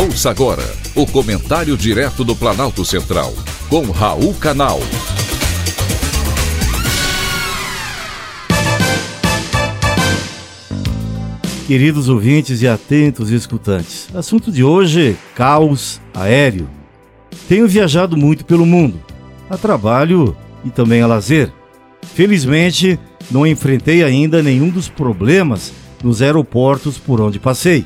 Ouça agora o comentário direto do Planalto Central, com Raul Canal. Queridos ouvintes e atentos escutantes, assunto de hoje: caos aéreo. Tenho viajado muito pelo mundo, a trabalho e também a lazer. Felizmente, não enfrentei ainda nenhum dos problemas nos aeroportos por onde passei.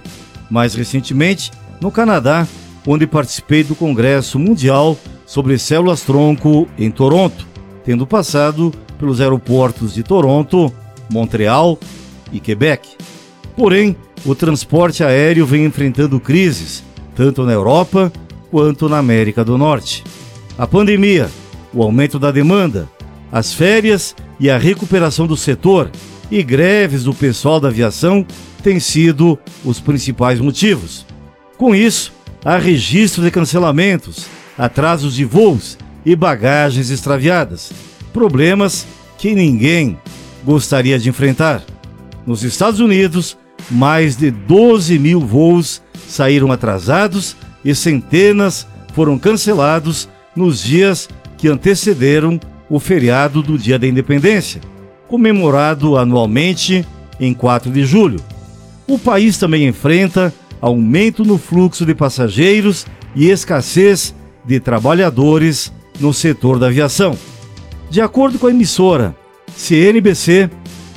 Mais recentemente, no Canadá, onde participei do Congresso Mundial sobre Células-Tronco em Toronto, tendo passado pelos aeroportos de Toronto, Montreal e Quebec. Porém, o transporte aéreo vem enfrentando crises, tanto na Europa quanto na América do Norte. A pandemia, o aumento da demanda, as férias e a recuperação do setor e greves do pessoal da aviação têm sido os principais motivos. Com isso, há registro de cancelamentos, atrasos de voos e bagagens extraviadas, problemas que ninguém gostaria de enfrentar. Nos Estados Unidos, mais de 12 mil voos saíram atrasados e centenas foram cancelados nos dias que antecederam o feriado do Dia da Independência, comemorado anualmente em 4 de julho. O país também enfrenta aumento no fluxo de passageiros e escassez de trabalhadores no setor da aviação. De acordo com a emissora CNBC,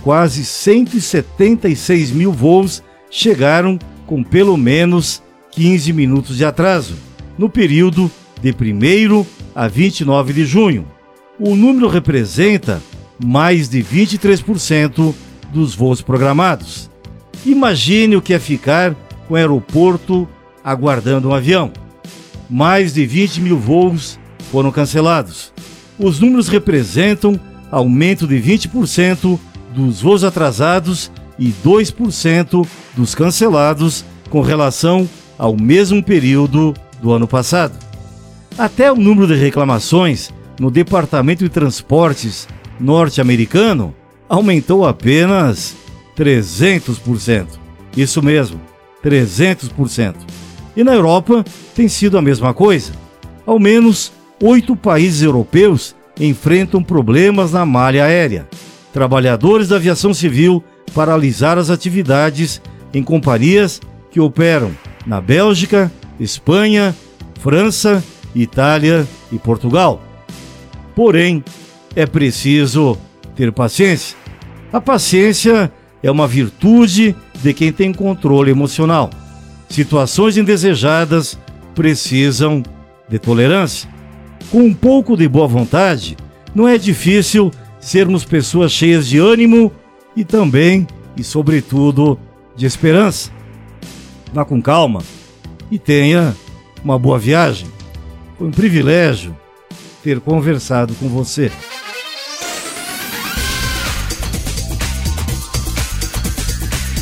quase 176 mil voos chegaram com pelo menos 15 minutos de atraso, no período de 1 a 29 de junho. O número representa mais de 23% dos voos programados. Imagine o que é ficar com o aeroporto aguardando um avião. Mais de 20 mil voos foram cancelados. Os números representam aumento de 20% dos voos atrasados e 2% dos cancelados com relação ao mesmo período do ano passado. Até o número de reclamações no Departamento de Transportes norte-americano aumentou apenas 300%. Isso mesmo, 300%. E na Europa tem sido a mesma coisa. Ao menos oito países europeus enfrentam problemas na malha aérea. Trabalhadores da aviação civil paralisaram as atividades em companhias que operam na Bélgica, Espanha, França, Itália e Portugal. Porém, é preciso ter paciência. A paciência é uma virtude de quem tem controle emocional. Situações indesejadas precisam de tolerância. Com um pouco de boa vontade, não é difícil sermos pessoas cheias de ânimo e também, e sobretudo, de esperança. Vá com calma e tenha uma boa viagem. Foi um privilégio ter conversado com você.